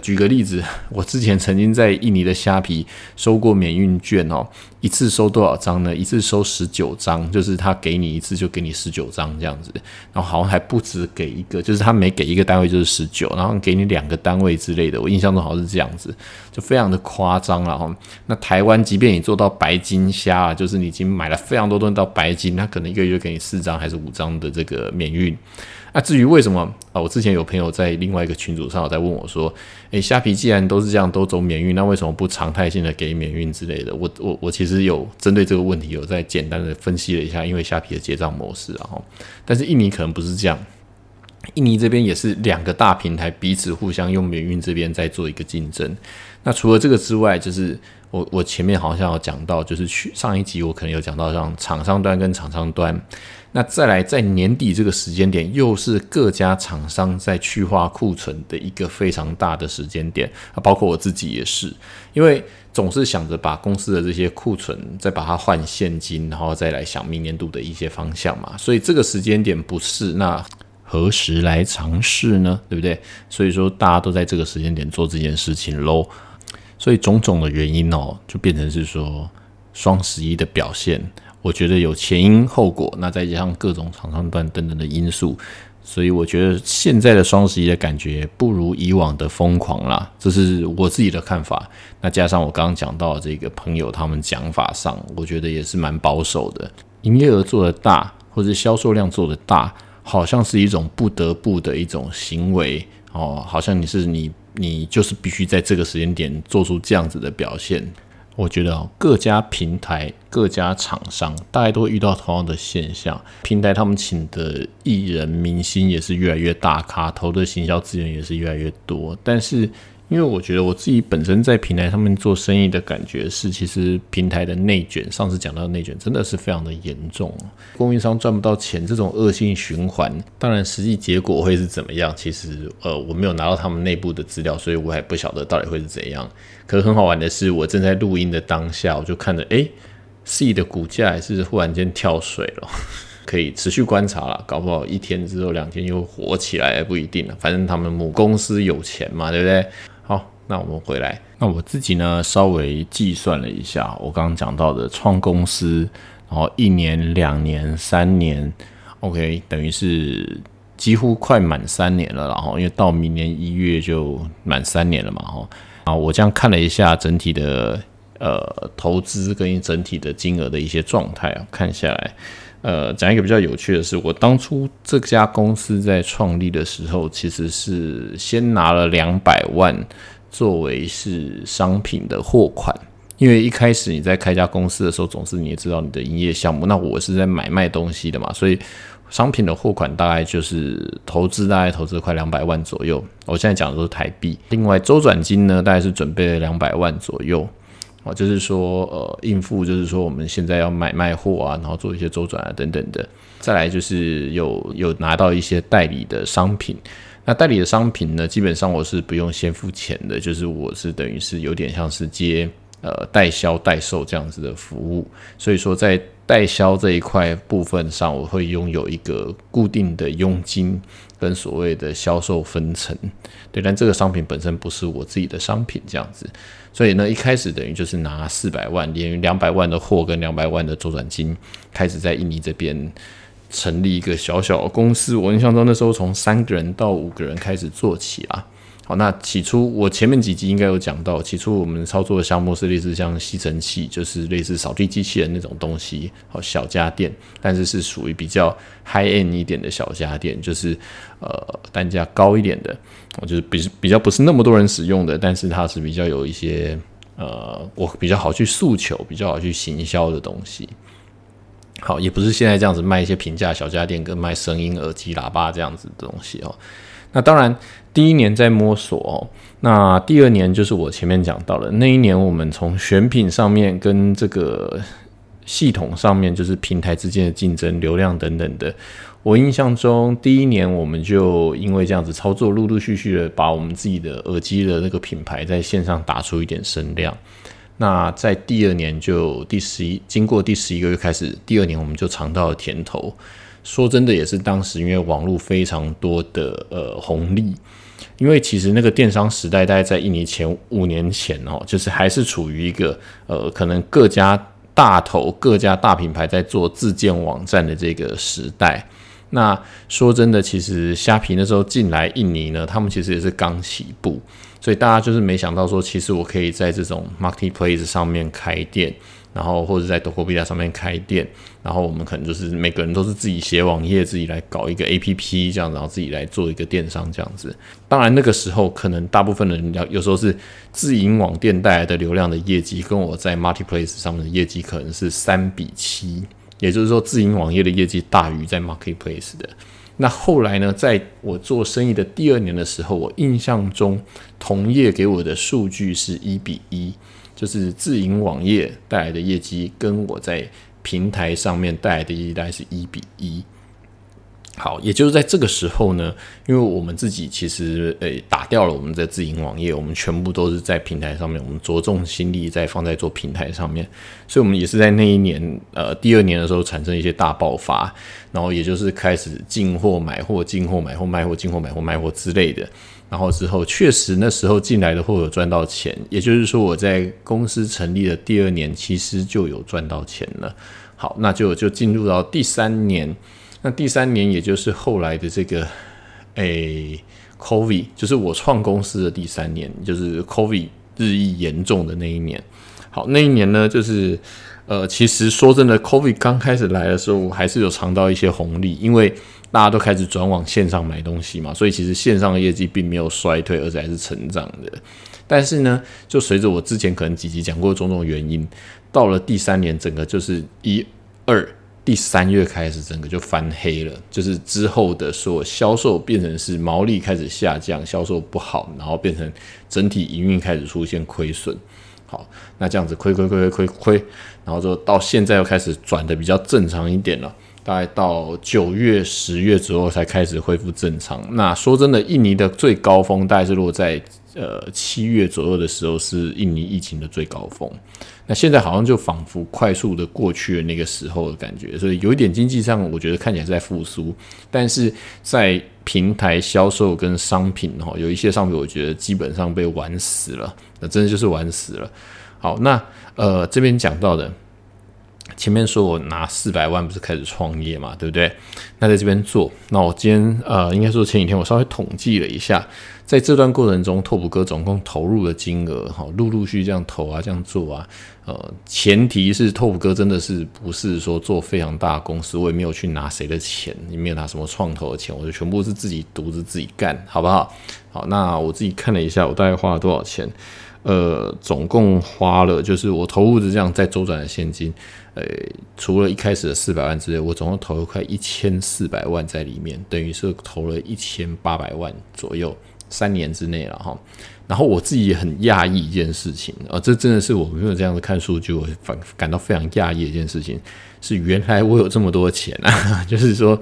举个例子，我之前曾经在印尼的虾皮收过免运券哦，一次收多少张呢？一次收十九张，就是他给你一次就给你十九张这样子，然后好像还不止给一个，就是他每给一个单位就是十九，然后给你两个单位之类的，我印象中好像是这样子，就非常的夸张了哈。那台湾即便你做到白金虾，就是你已经买了非常多东西到白金，他可能一个月给你四张还是五张的这个免运。那至于为什么啊？我之前有朋友在另外一个群组上有在问我说：“诶，虾皮既然都是这样都走免运，那为什么不常态性的给免运之类的？”我我我其实有针对这个问题有在简单的分析了一下，因为虾皮的结账模式，然后但是印尼可能不是这样。印尼这边也是两个大平台彼此互相用免运这边在做一个竞争。那除了这个之外，就是我我前面好像有讲到，就是去上一集我可能有讲到，像厂商端跟厂商端。那再来，在年底这个时间点，又是各家厂商在去化库存的一个非常大的时间点啊，包括我自己也是，因为总是想着把公司的这些库存再把它换现金，然后再来想明年度的一些方向嘛，所以这个时间点不是那何时来尝试呢？对不对？所以说大家都在这个时间点做这件事情喽，所以种种的原因哦，就变成是说双十一的表现。我觉得有前因后果，那再加上各种厂商端等等的因素，所以我觉得现在的双十一的感觉不如以往的疯狂啦，这是我自己的看法。那加上我刚刚讲到这个朋友他们讲法上，我觉得也是蛮保守的。营业额做的大，或者销售量做的大，好像是一种不得不的一种行为哦，好像你是你你就是必须在这个时间点做出这样子的表现。我觉得各家平台、各家厂商大概都会遇到同样的现象。平台他们请的艺人、明星也是越来越大咖，投的行销资源也是越来越多，但是。因为我觉得我自己本身在平台上面做生意的感觉是，其实平台的内卷，上次讲到内卷真的是非常的严重，供应商赚不到钱，这种恶性循环，当然实际结果会是怎么样？其实呃我没有拿到他们内部的资料，所以我还不晓得到底会是怎样。可是很好玩的是，我正在录音的当下，我就看着哎，C 的股价还是忽然间跳水了，可以持续观察了，搞不好一天之后两天又火起来不一定了，反正他们母公司有钱嘛，对不对？好，那我们回来。那我自己呢，稍微计算了一下，我刚刚讲到的创公司，然后一年、两年、三年，OK，等于是几乎快满三年了。然后，因为到明年一月就满三年了嘛，哈。啊，我这样看了一下整体的呃投资跟整体的金额的一些状态啊，看下来。呃，讲一个比较有趣的是，我当初这家公司在创立的时候，其实是先拿了两百万作为是商品的货款，因为一开始你在开家公司的时候，总是你也知道你的营业项目，那我是在买卖东西的嘛，所以商品的货款大概就是投资，大概投资快两百万左右。我现在讲的都是台币，另外周转金呢，大概是准备了两百万左右。哦，就是说，呃，应付，就是说，我们现在要买卖货啊，然后做一些周转啊，等等的。再来就是有有拿到一些代理的商品，那代理的商品呢，基本上我是不用先付钱的，就是我是等于是有点像是接呃代销代售这样子的服务，所以说在。代销这一块部分上，我会拥有一个固定的佣金跟所谓的销售分成，对，但这个商品本身不是我自己的商品，这样子，所以呢，一开始等于就是拿四百万，连两百万的货跟两百万的周转金，开始在印尼这边成立一个小小的公司。我印象中那时候从三个人到五个人开始做起啊。好，那起初我前面几集应该有讲到，起初我们操作的项目是类似像吸尘器，就是类似扫地机器人那种东西，好小家电，但是是属于比较 high end 一点的小家电，就是呃单价高一点的，我就是比比较不是那么多人使用的，但是它是比较有一些呃我比较好去诉求，比较好去行销的东西。好，也不是现在这样子卖一些平价小家电跟卖声音耳机喇叭这样子的东西哦。那当然，第一年在摸索哦。那第二年就是我前面讲到了，那一年我们从选品上面跟这个系统上面，就是平台之间的竞争、流量等等的。我印象中，第一年我们就因为这样子操作，陆陆续续的把我们自己的耳机的那个品牌在线上打出一点声量。那在第二年就第十一，经过第十一个月开始，第二年我们就尝到了甜头。说真的，也是当时因为网络非常多的呃红利，因为其实那个电商时代大概在一年前五年前哦，就是还是处于一个呃可能各家大头、各家大品牌在做自建网站的这个时代。那说真的，其实虾皮那时候进来印尼呢，他们其实也是刚起步，所以大家就是没想到说，其实我可以在这种 marketplace 上面开店。然后或者在多国币亚上面开店，然后我们可能就是每个人都是自己写网页，自己来搞一个 A P P 这样，然后自己来做一个电商这样子。当然那个时候可能大部分的人要有时候是自营网店带来的流量的业绩，跟我在 Marketplace 上面的业绩可能是三比七，也就是说自营网页的业绩大于在 Marketplace 的。那后来呢，在我做生意的第二年的时候，我印象中同业给我的数据是一比一，就是自营网页带来的业绩跟我在平台上面带来的业绩大概是一比一。好，也就是在这个时候呢，因为我们自己其实诶打掉了我们的自营网页，我们全部都是在平台上面，我们着重心力在放在做平台上面，所以我们也是在那一年呃第二年的时候产生一些大爆发，然后也就是开始进货买货进货买货卖货进货买货卖货之类的，然后之后确实那时候进来的货有赚到钱，也就是说我在公司成立的第二年其实就有赚到钱了。好，那就就进入到第三年。那第三年，也就是后来的这个，诶，COVID，就是我创公司的第三年，就是 COVID 日益严重的那一年。好，那一年呢，就是呃，其实说真的，COVID 刚开始来的时候，我还是有尝到一些红利，因为大家都开始转往线上买东西嘛，所以其实线上的业绩并没有衰退，而且还是成长的。但是呢，就随着我之前可能几集讲过种种原因，到了第三年，整个就是一二。第三月开始，整个就翻黑了，就是之后的所有销售变成是毛利开始下降，销售不好，然后变成整体营运开始出现亏损。好，那这样子亏亏亏亏亏亏，然后就到现在又开始转的比较正常一点了，大概到九月、十月左右才开始恢复正常。那说真的，印尼的最高峰大概是落在。呃，七月左右的时候是印尼疫情的最高峰，那现在好像就仿佛快速的过去了那个时候的感觉，所以有一点经济上我觉得看起来是在复苏，但是在平台销售跟商品哈，有一些商品我觉得基本上被玩死了，那真的就是玩死了。好，那呃这边讲到的。前面说我拿四百万不是开始创业嘛，对不对？那在这边做，那我今天呃，应该说前几天我稍微统计了一下，在这段过程中，拓普哥总共投入的金额，哈，陆陆续续这样投啊，这样做啊，呃，前提是拓普哥真的是不是说做非常大公司，我也没有去拿谁的钱，也没有拿什么创投的钱，我就全部是自己独自自己干，好不好？好，那我自己看了一下，我大概花了多少钱？呃，总共花了，就是我投入的这样在周转的现金。呃，除了一开始的四百万之外，我总共投了快一千四百万在里面，等于是投了一千八百万左右，三年之内了哈。然后我自己也很讶异一件事情啊，这真的是我没有这样子看数据，我反感到非常讶异一件事情，是原来我有这么多钱啊，就是说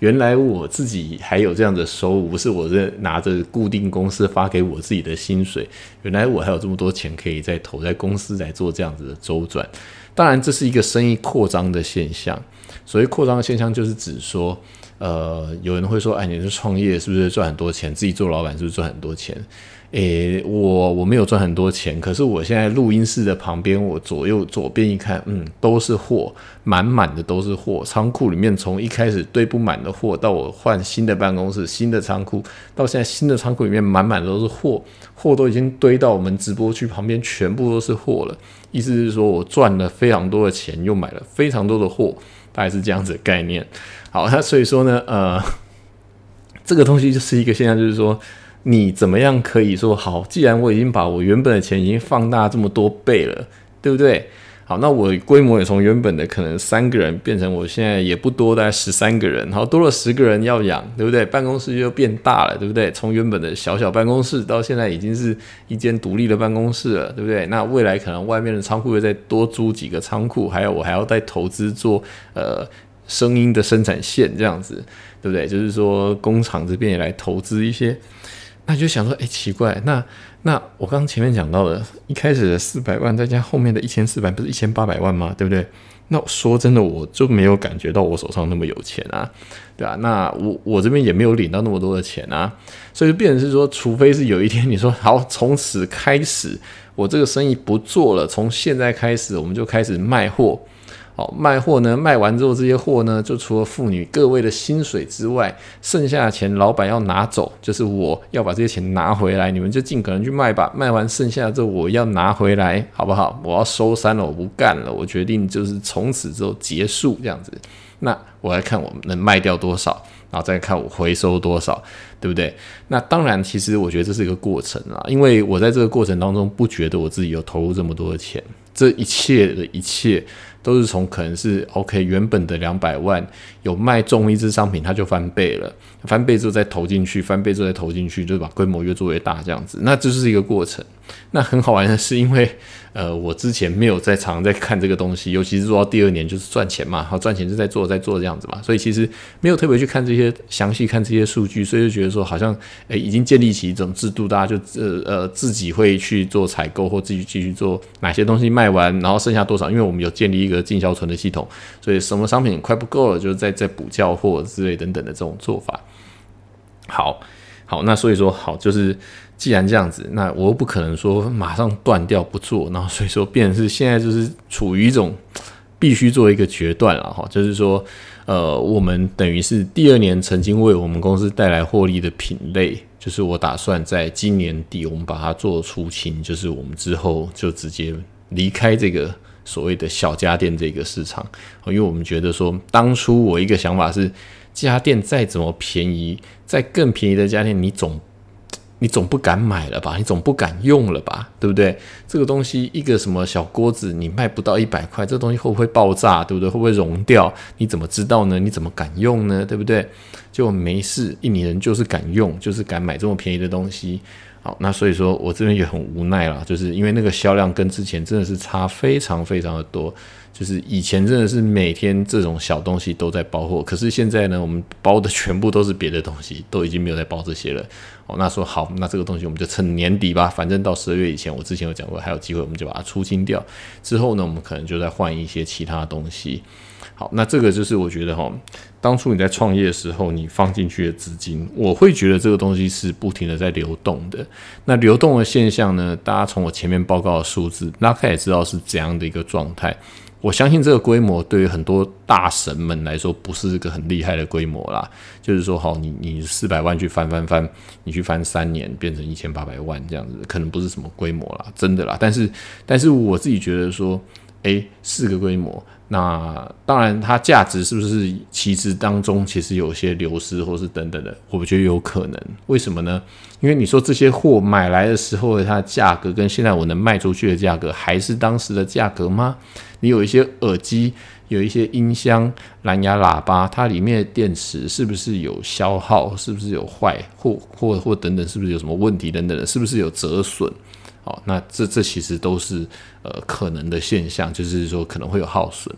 原来我自己还有这样的收入，不是我这拿着固定公司发给我自己的薪水，原来我还有这么多钱可以再投在公司来做这样子的周转。当然，这是一个生意扩张的现象。所谓扩张的现象，就是指说，呃，有人会说，哎，你是创业，是不是赚很多钱？自己做老板，是不是赚很多钱？诶，我我没有赚很多钱，可是我现在录音室的旁边，我左右左边一看，嗯，都是货，满满的都是货。仓库里面从一开始堆不满的货，到我换新的办公室、新的仓库，到现在新的仓库里面满满的都是货，货都已经堆到我们直播区旁边，全部都是货了。意思是说我赚了非常多的钱，又买了非常多的货，大概是这样子的概念。好，那所以说呢，呃，这个东西就是一个现象，就是说。你怎么样可以说好？既然我已经把我原本的钱已经放大这么多倍了，对不对？好，那我规模也从原本的可能三个人变成我现在也不多，大概十三个人。好，多了十个人要养，对不对？办公室又变大了，对不对？从原本的小小办公室到现在已经是一间独立的办公室了，对不对？那未来可能外面的仓库又再多租几个仓库，还有我还要再投资做呃声音的生产线这样子，对不对？就是说工厂这边也来投资一些。那就想说，哎，奇怪，那那我刚前面讲到的，一开始的四百万，再加后面的一千四百，不是一千八百万吗？对不对？那说真的，我就没有感觉到我手上那么有钱啊，对吧？那我我这边也没有领到那么多的钱啊，所以变成是说，除非是有一天你说好，从此开始我这个生意不做了，从现在开始我们就开始卖货。好，卖货呢？卖完之后，这些货呢，就除了妇女各位的薪水之外，剩下的钱老板要拿走，就是我要把这些钱拿回来，你们就尽可能去卖吧。卖完剩下之后，我要拿回来，好不好？我要收山了，我不干了，我决定就是从此之后结束这样子。那我来看我能卖掉多少，然后再看我回收多少，对不对？那当然，其实我觉得这是一个过程啊，因为我在这个过程当中不觉得我自己有投入这么多的钱，这一切的一切。都是从可能是 OK 原本的两百万有卖中一只商品，它就翻倍了，翻倍之后再投进去，翻倍之后再投进去，就是把规模越做越大这样子，那这是一个过程。那很好玩的是，因为呃，我之前没有在常在看这个东西，尤其是做到第二年就是赚钱嘛，好赚钱就在做在做这样子嘛，所以其实没有特别去看这些详细看这些数据，所以就觉得说好像诶已经建立起一种制度，大家就呃呃自己会去做采购或自己继续做哪些东西卖完，然后剩下多少，因为我们有建立一个进销存的系统，所以什么商品快不够了，就是再再补交货之类等等的这种做法。好，好，那所以说好就是。既然这样子，那我又不可能说马上断掉不做，然后所以说变成是现在就是处于一种必须做一个决断了哈，就是说，呃，我们等于是第二年曾经为我们公司带来获利的品类，就是我打算在今年底我们把它做出清，就是我们之后就直接离开这个所谓的小家电这个市场，因为我们觉得说当初我一个想法是，家电再怎么便宜，再更便宜的家电你总。你总不敢买了吧？你总不敢用了吧？对不对？这个东西一个什么小锅子，你卖不到一百块，这东西会不会爆炸？对不对？会不会融掉？你怎么知道呢？你怎么敢用呢？对不对？就没事，印尼人就是敢用，就是敢买这么便宜的东西。好，那所以说我这边也很无奈了，就是因为那个销量跟之前真的是差非常非常的多。就是以前真的是每天这种小东西都在包货，可是现在呢，我们包的全部都是别的东西，都已经没有在包这些了。哦，那说好，那这个东西我们就趁年底吧，反正到十二月以前，我之前有讲过还有机会，我们就把它出清掉。之后呢，我们可能就再换一些其他东西。好，那这个就是我觉得哈，当初你在创业的时候，你放进去的资金，我会觉得这个东西是不停的在流动的。那流动的现象呢，大家从我前面报告的数字，大家也知道是怎样的一个状态。我相信这个规模对于很多大神们来说不是一个很厉害的规模啦。就是说，好，你你四百万去翻翻翻，你去翻三年变成一千八百万这样子，可能不是什么规模啦，真的啦。但是，但是我自己觉得说，诶，四个规模。那当然，它价值是不是其实当中其实有些流失，或是等等的，我觉得有可能。为什么呢？因为你说这些货买来的时候，它的价格跟现在我能卖出去的价格还是当时的价格吗？你有一些耳机，有一些音箱、蓝牙喇叭，它里面的电池是不是有消耗？是不是有坏，或或或等等，是不是有什么问题等等的？是不是有折损？哦，那这这其实都是呃可能的现象，就是说可能会有耗损，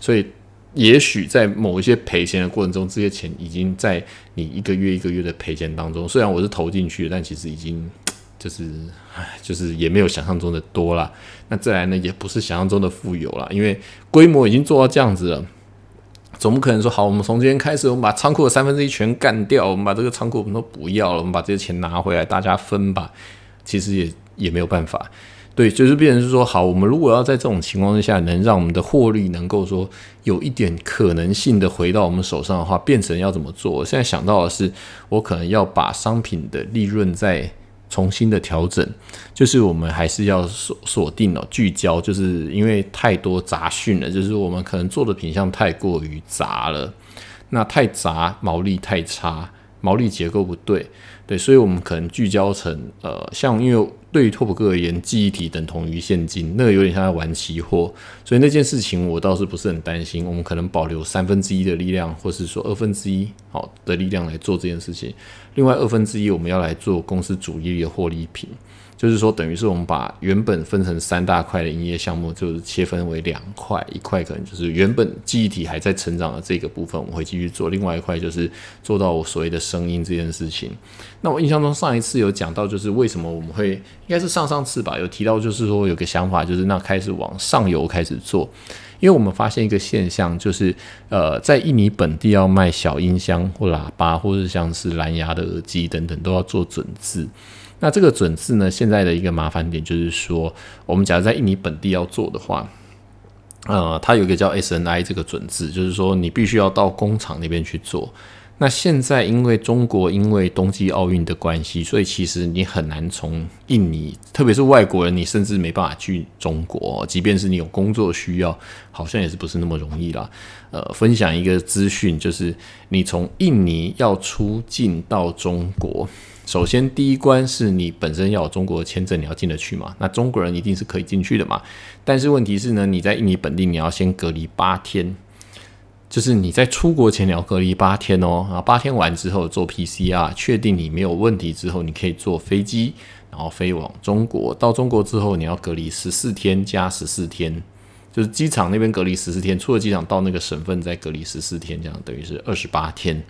所以也许在某一些赔钱的过程中，这些钱已经在你一个月一个月的赔钱当中，虽然我是投进去，但其实已经就是唉，就是也没有想象中的多了。那再来呢，也不是想象中的富有了，因为规模已经做到这样子了，总不可能说好，我们从今天开始，我们把仓库的三分之一全干掉，我们把这个仓库我们都不要了，我们把这些钱拿回来，大家分吧。其实也。也没有办法，对，就是变成是说，好，我们如果要在这种情况之下，能让我们的获利能够说有一点可能性的回到我们手上的话，变成要怎么做？我现在想到的是，我可能要把商品的利润在重新的调整，就是我们还是要锁锁定了聚焦，就是因为太多杂讯了，就是我们可能做的品相太过于杂了，那太杂，毛利太差，毛利结构不对。对，所以我们可能聚焦成，呃，像因为对于拓普哥而言，记忆体等同于现金，那个有点像在玩期货，所以那件事情我倒是不是很担心。我们可能保留三分之一的力量，或是说二分之一好的力量来做这件事情，另外二分之一我们要来做公司主业的获利品。就是说，等于是我们把原本分成三大块的营业项目，就是切分为两块，一块可能就是原本记忆体还在成长的这个部分，我们会继续做；另外一块就是做到我所谓的声音这件事情。那我印象中上一次有讲到，就是为什么我们会应该是上上次吧，有提到就是说有个想法，就是那开始往上游开始做，因为我们发现一个现象，就是呃，在印尼本地要卖小音箱或喇叭，或者像是蓝牙的耳机等等，都要做准字。那这个准字呢？现在的一个麻烦点就是说，我们假如在印尼本地要做的话，呃，它有一个叫 SNI 这个准字，就是说你必须要到工厂那边去做。那现在因为中国因为冬季奥运的关系，所以其实你很难从印尼，特别是外国人，你甚至没办法去中国。即便是你有工作需要，好像也是不是那么容易啦。呃，分享一个资讯，就是你从印尼要出境到中国。首先第一关是你本身要有中国签证，你要进得去嘛？那中国人一定是可以进去的嘛？但是问题是呢，你在印尼本地你要先隔离八天，就是你在出国前你要隔离八天哦。然后八天完之后做 PCR，确定你没有问题之后，你可以坐飞机，然后飞往中国。到中国之后，你要隔离十四天加十四天。就是机场那边隔离十四天，出了机场到那个省份再隔离十四天，这样等于是二十八天。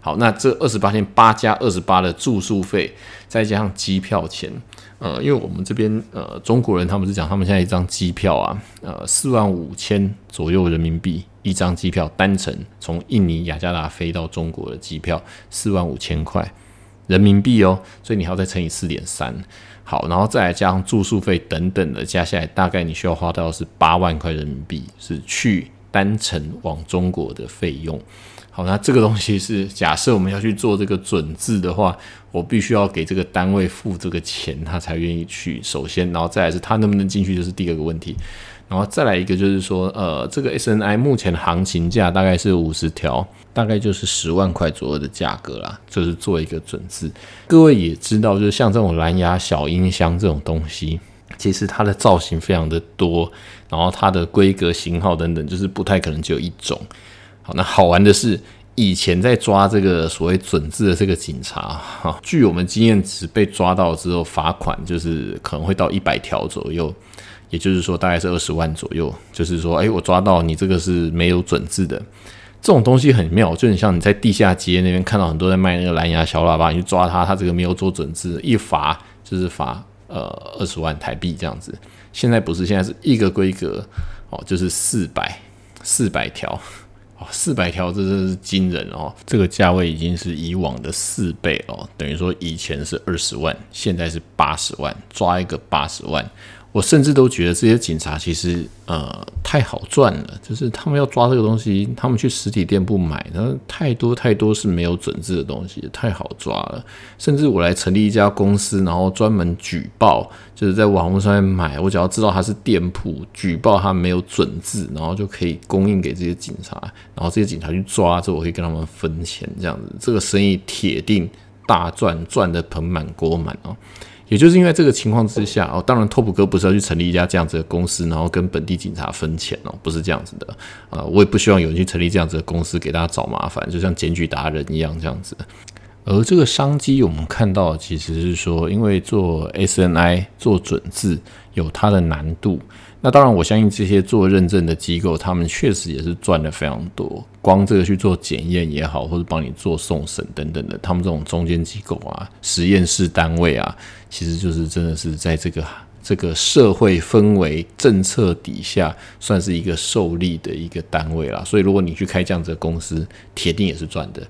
好，那这二十八天八加二十八的住宿费，再加上机票钱，呃，因为我们这边呃中国人他们是讲，他们现在一张机票啊，呃四万五千左右人民币一张机票，单程从印尼雅加达飞到中国的机票四万五千块人民币哦，所以你还要再乘以四点三。好，然后再来加上住宿费等等的，加下来大概你需要花到是八万块人民币，是去单程往中国的费用。那这个东西是假设我们要去做这个准字的话，我必须要给这个单位付这个钱，他才愿意去。首先，然后再来是他能不能进去，就是第二个问题。然后再来一个就是说，呃，这个 SNI 目前的行情价大概是五十条，大概就是十万块左右的价格啦，就是做一个准字。各位也知道，就是像这种蓝牙小音箱这种东西，其实它的造型非常的多，然后它的规格型号等等，就是不太可能只有一种。那好玩的是，以前在抓这个所谓准字的这个警察，哈，据我们经验值被抓到之后，罚款就是可能会到一百条左右。也就是说，大概是二十万左右。就是说，哎，我抓到你这个是没有准字的，这种东西很妙，就很像你在地下街那边看到很多在卖那个蓝牙小喇叭，你去抓他，他这个没有做准字，一罚就是罚呃二十万台币这样子。现在不是，现在是一个规格哦，就是四百四百条四百条，这真是惊人哦！这个价位已经是以往的四倍哦，等于说以前是二十万，现在是八十万，抓一个八十万。我甚至都觉得这些警察其实呃太好赚了，就是他们要抓这个东西，他们去实体店铺买，然后太多太多是没有准字的东西，太好抓了。甚至我来成立一家公司，然后专门举报，就是在网络上面买，我只要知道它是店铺，举报它没有准字，然后就可以供应给这些警察，然后这些警察去抓之后，我可以跟他们分钱，这样子，这个生意铁定大赚，赚的盆满锅满哦。也就是因为这个情况之下哦，当然拓普哥不是要去成立一家这样子的公司，然后跟本地警察分钱哦，不是这样子的啊，我也不希望有人去成立这样子的公司给大家找麻烦，就像检举达人一样这样子。而这个商机，我们看到其实是说，因为做 SNI 做准字有它的难度。那当然，我相信这些做认证的机构，他们确实也是赚的非常多。光这个去做检验也好，或者帮你做送审等等的，他们这种中间机构啊、实验室单位啊，其实就是真的是在这个这个社会氛围政策底下，算是一个受力的一个单位啦。所以，如果你去开这样子的公司，铁定也是赚的。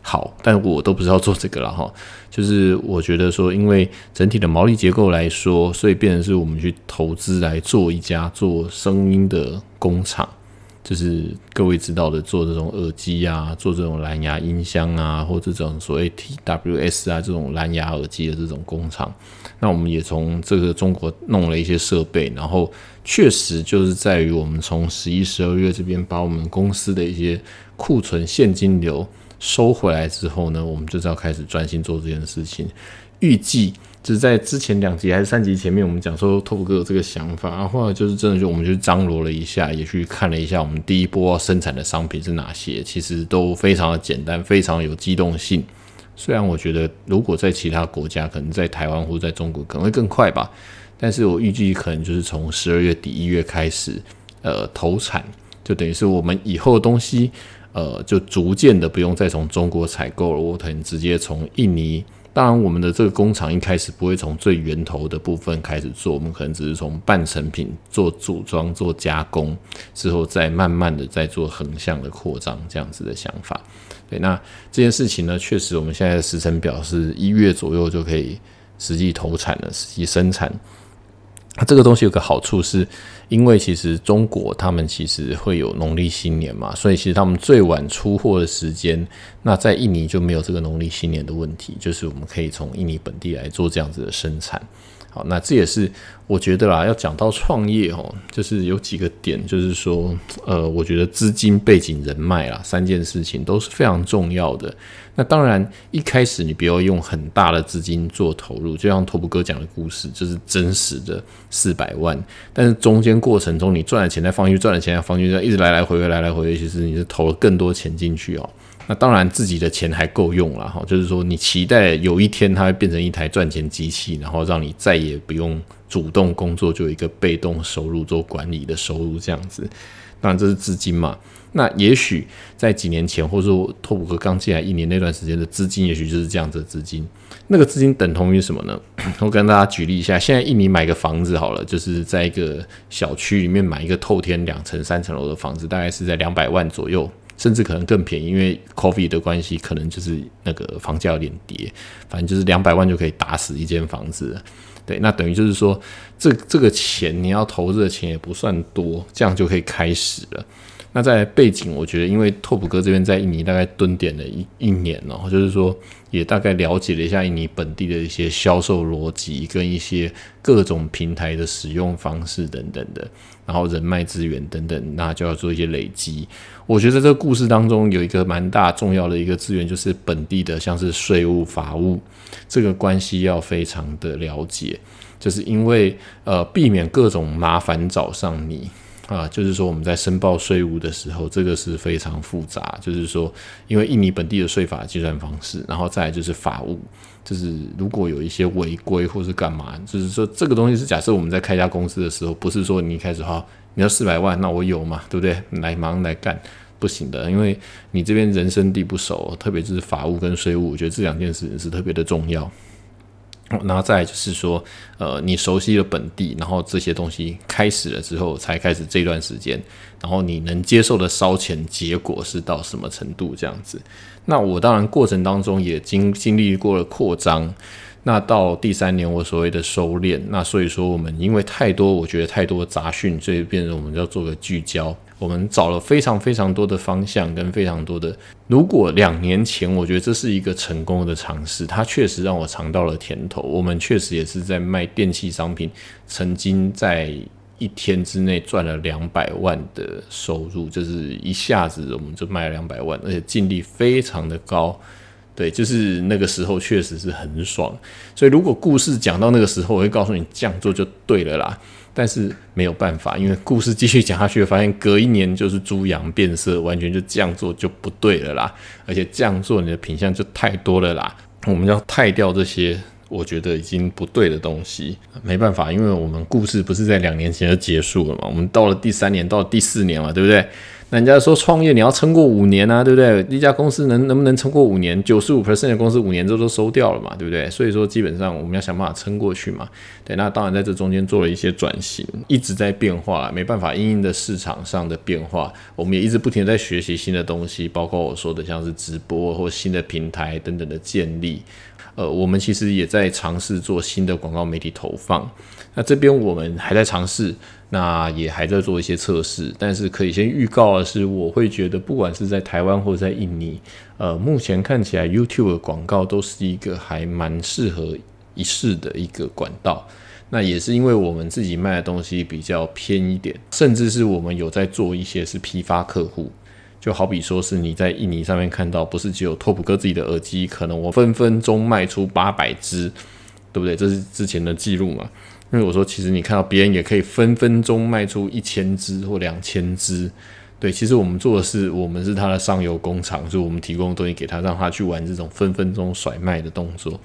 好，但我都不知道做这个了哈。就是我觉得说，因为整体的毛利结构来说，所以变成是我们去投资来做一家做声音的工厂，就是各位知道的，做这种耳机啊，做这种蓝牙音箱啊，或这种所谓 TWS 啊这种蓝牙耳机的这种工厂。那我们也从这个中国弄了一些设备，然后确实就是在于我们从十一、十二月这边把我们公司的一些库存现金流。收回来之后呢，我们就是要开始专心做这件事情。预计就是在之前两集还是三集前面，我们讲说拓普哥有这个想法，然后就是真的就我们就张罗了一下，也去看了一下我们第一波生产的商品是哪些，其实都非常的简单，非常有机动性。虽然我觉得如果在其他国家，可能在台湾或在中国可能会更快吧，但是我预计可能就是从十二月底一月开始，呃，投产就等于是我们以后的东西。呃，就逐渐的不用再从中国采购了，我可能直接从印尼。当然，我们的这个工厂一开始不会从最源头的部分开始做，我们可能只是从半成品做组装、做加工，之后再慢慢的再做横向的扩张，这样子的想法。对，那这件事情呢，确实我们现在的时程表是一月左右就可以实际投产了，实际生产。它这个东西有个好处，是因为其实中国他们其实会有农历新年嘛，所以其实他们最晚出货的时间，那在印尼就没有这个农历新年的问题，就是我们可以从印尼本地来做这样子的生产。好，那这也是我觉得啦，要讲到创业哦，就是有几个点，就是说，呃，我觉得资金背景、人脉啦，三件事情都是非常重要的。那当然，一开始你不要用很大的资金做投入，就像托普哥讲的故事，就是真实的四百万。但是中间过程中，你赚了钱再放进去，赚了钱再放进去，一直来来回回，来来回回，其实你是投了更多钱进去哦。那当然，自己的钱还够用了哈，就是说，你期待有一天它会变成一台赚钱机器，然后让你再也不用主动工作，就有一个被动收入做管理的收入这样子。当然，这是资金嘛。那也许在几年前，或者说托普哥刚进来一年那段时间的资金，也许就是这样子的资金。那个资金等同于什么呢？我跟大家举例一下，现在印尼买个房子好了，就是在一个小区里面买一个透天两层、三层楼的房子，大概是在两百万左右。甚至可能更便宜，因为 coffee 的关系，可能就是那个房价有点跌，反正就是两百万就可以打死一间房子。对，那等于就是说，这这个钱你要投资的钱也不算多，这样就可以开始了。那在背景，我觉得因为拓普哥这边在印尼大概蹲点了一一年哦，就是说也大概了解了一下印尼本地的一些销售逻辑跟一些各种平台的使用方式等等的，然后人脉资源等等，那就要做一些累积。我觉得这个故事当中有一个蛮大重要的一个资源，就是本地的像是税务法务这个关系要非常的了解，就是因为呃避免各种麻烦找上你。啊，就是说我们在申报税务的时候，这个是非常复杂。就是说，因为印尼本地的税法计算方式，然后再来就是法务，就是如果有一些违规或是干嘛，就是说这个东西是假设我们在开家公司的时候，不是说你一开始哈你要四百万，那我有嘛，对不对？来忙来干，不行的，因为你这边人生地不熟，特别就是法务跟税务，我觉得这两件事情是特别的重要。然后再就是说，呃，你熟悉了本地，然后这些东西开始了之后，才开始这段时间，然后你能接受的烧钱结果是到什么程度这样子？那我当然过程当中也经经历过了扩张，那到第三年我所谓的收敛，那所以说我们因为太多，我觉得太多杂讯，所以变成我们要做个聚焦。我们找了非常非常多的方向跟非常多的。如果两年前，我觉得这是一个成功的尝试，它确实让我尝到了甜头。我们确实也是在卖电器商品，曾经在一天之内赚了两百万的收入，就是一下子我们就卖了两百万，而且净利非常的高。对，就是那个时候确实是很爽。所以如果故事讲到那个时候，我会告诉你这样做就对了啦。但是没有办法，因为故事继续讲下去，发现隔一年就是猪羊变色，完全就这样做就不对了啦。而且这样做你的品相就太多了啦。我们要汰掉这些，我觉得已经不对的东西。没办法，因为我们故事不是在两年前就结束了嘛，我们到了第三年，到了第四年嘛，对不对？那人家说创业你要撑过五年啊，对不对？一家公司能能不能撑过五年？九十五 percent 的公司五年之后都收掉了嘛，对不对？所以说基本上我们要想办法撑过去嘛。对，那当然在这中间做了一些转型，一直在变化，没办法，因应的市场上的变化，我们也一直不停在学习新的东西，包括我说的像是直播或新的平台等等的建立。呃，我们其实也在尝试做新的广告媒体投放。那这边我们还在尝试。那也还在做一些测试，但是可以先预告的是，我会觉得不管是在台湾或者在印尼，呃，目前看起来 YouTube 的广告都是一个还蛮适合一试的一个管道。那也是因为我们自己卖的东西比较偏一点，甚至是我们有在做一些是批发客户，就好比说是你在印尼上面看到，不是只有拓普哥自己的耳机，可能我分分钟卖出八百只，对不对？这是之前的记录嘛。因为我说，其实你看到别人也可以分分钟卖出一千只或两千只，对，其实我们做的是，我们是他的上游工厂，是我们提供东西给他，让他去玩这种分分钟甩卖的动作。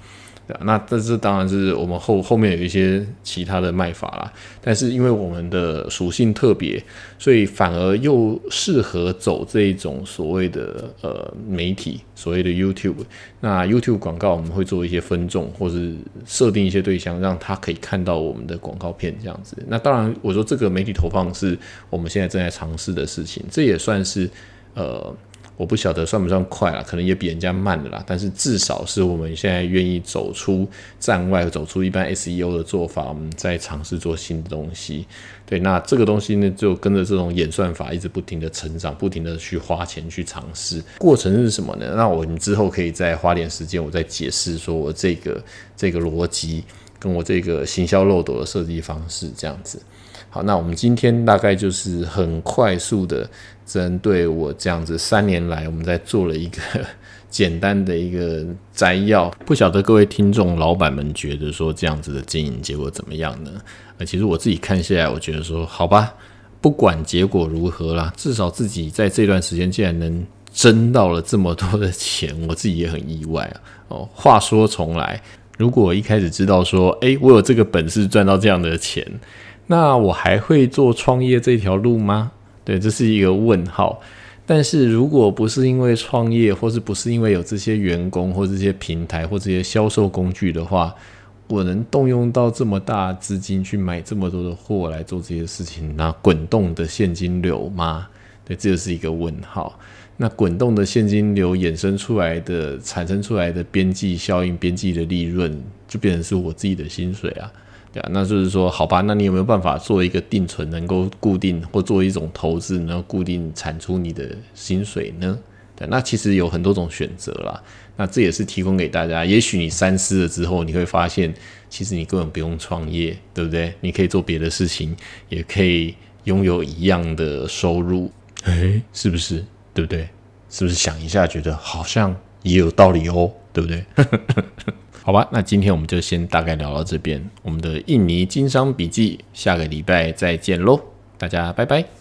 那这是当然是我们后后面有一些其他的卖法啦，但是因为我们的属性特别，所以反而又适合走这一种所谓的呃媒体，所谓的 YouTube。那 YouTube 广告我们会做一些分众，或是设定一些对象，让他可以看到我们的广告片这样子。那当然，我说这个媒体投放是我们现在正在尝试的事情，这也算是呃。我不晓得算不算快了，可能也比人家慢的啦。但是至少是我们现在愿意走出站外，走出一般 SEO 的做法，我们在尝试做新的东西。对，那这个东西呢，就跟着这种演算法一直不停的成长，不停的去花钱去尝试。过程是什么呢？那我们之后可以再花点时间，我再解释说我这个这个逻辑。跟我这个行销漏斗的设计方式这样子。好，那我们今天大概就是很快速的针对我这样子三年来，我们在做了一个 简单的一个摘要。不晓得各位听众老板们觉得说这样子的经营结果怎么样呢？呃，其实我自己看下来，我觉得说好吧，不管结果如何啦，至少自己在这段时间竟然能挣到了这么多的钱，我自己也很意外啊。哦，话说重来，如果一开始知道说，诶，我有这个本事赚到这样的钱。那我还会做创业这条路吗？对，这是一个问号。但是如果不是因为创业，或是不是因为有这些员工或这些平台或这些销售工具的话，我能动用到这么大资金去买这么多的货来做这些事情，那滚动的现金流吗？对，这就是一个问号。那滚动的现金流衍生出来的、产生出来的边际效应、边际的利润，就变成是我自己的薪水啊。对啊，那就是说，好吧，那你有没有办法做一个定存，能够固定或做一种投资，能够固定产出你的薪水呢？对，那其实有很多种选择啦。那这也是提供给大家。也许你三思了之后，你会发现，其实你根本不用创业，对不对？你可以做别的事情，也可以拥有一样的收入。诶，是不是？对不对？是不是想一下，觉得好像也有道理哦，对不对？好吧，那今天我们就先大概聊到这边。我们的印尼经商笔记，下个礼拜再见喽，大家拜拜。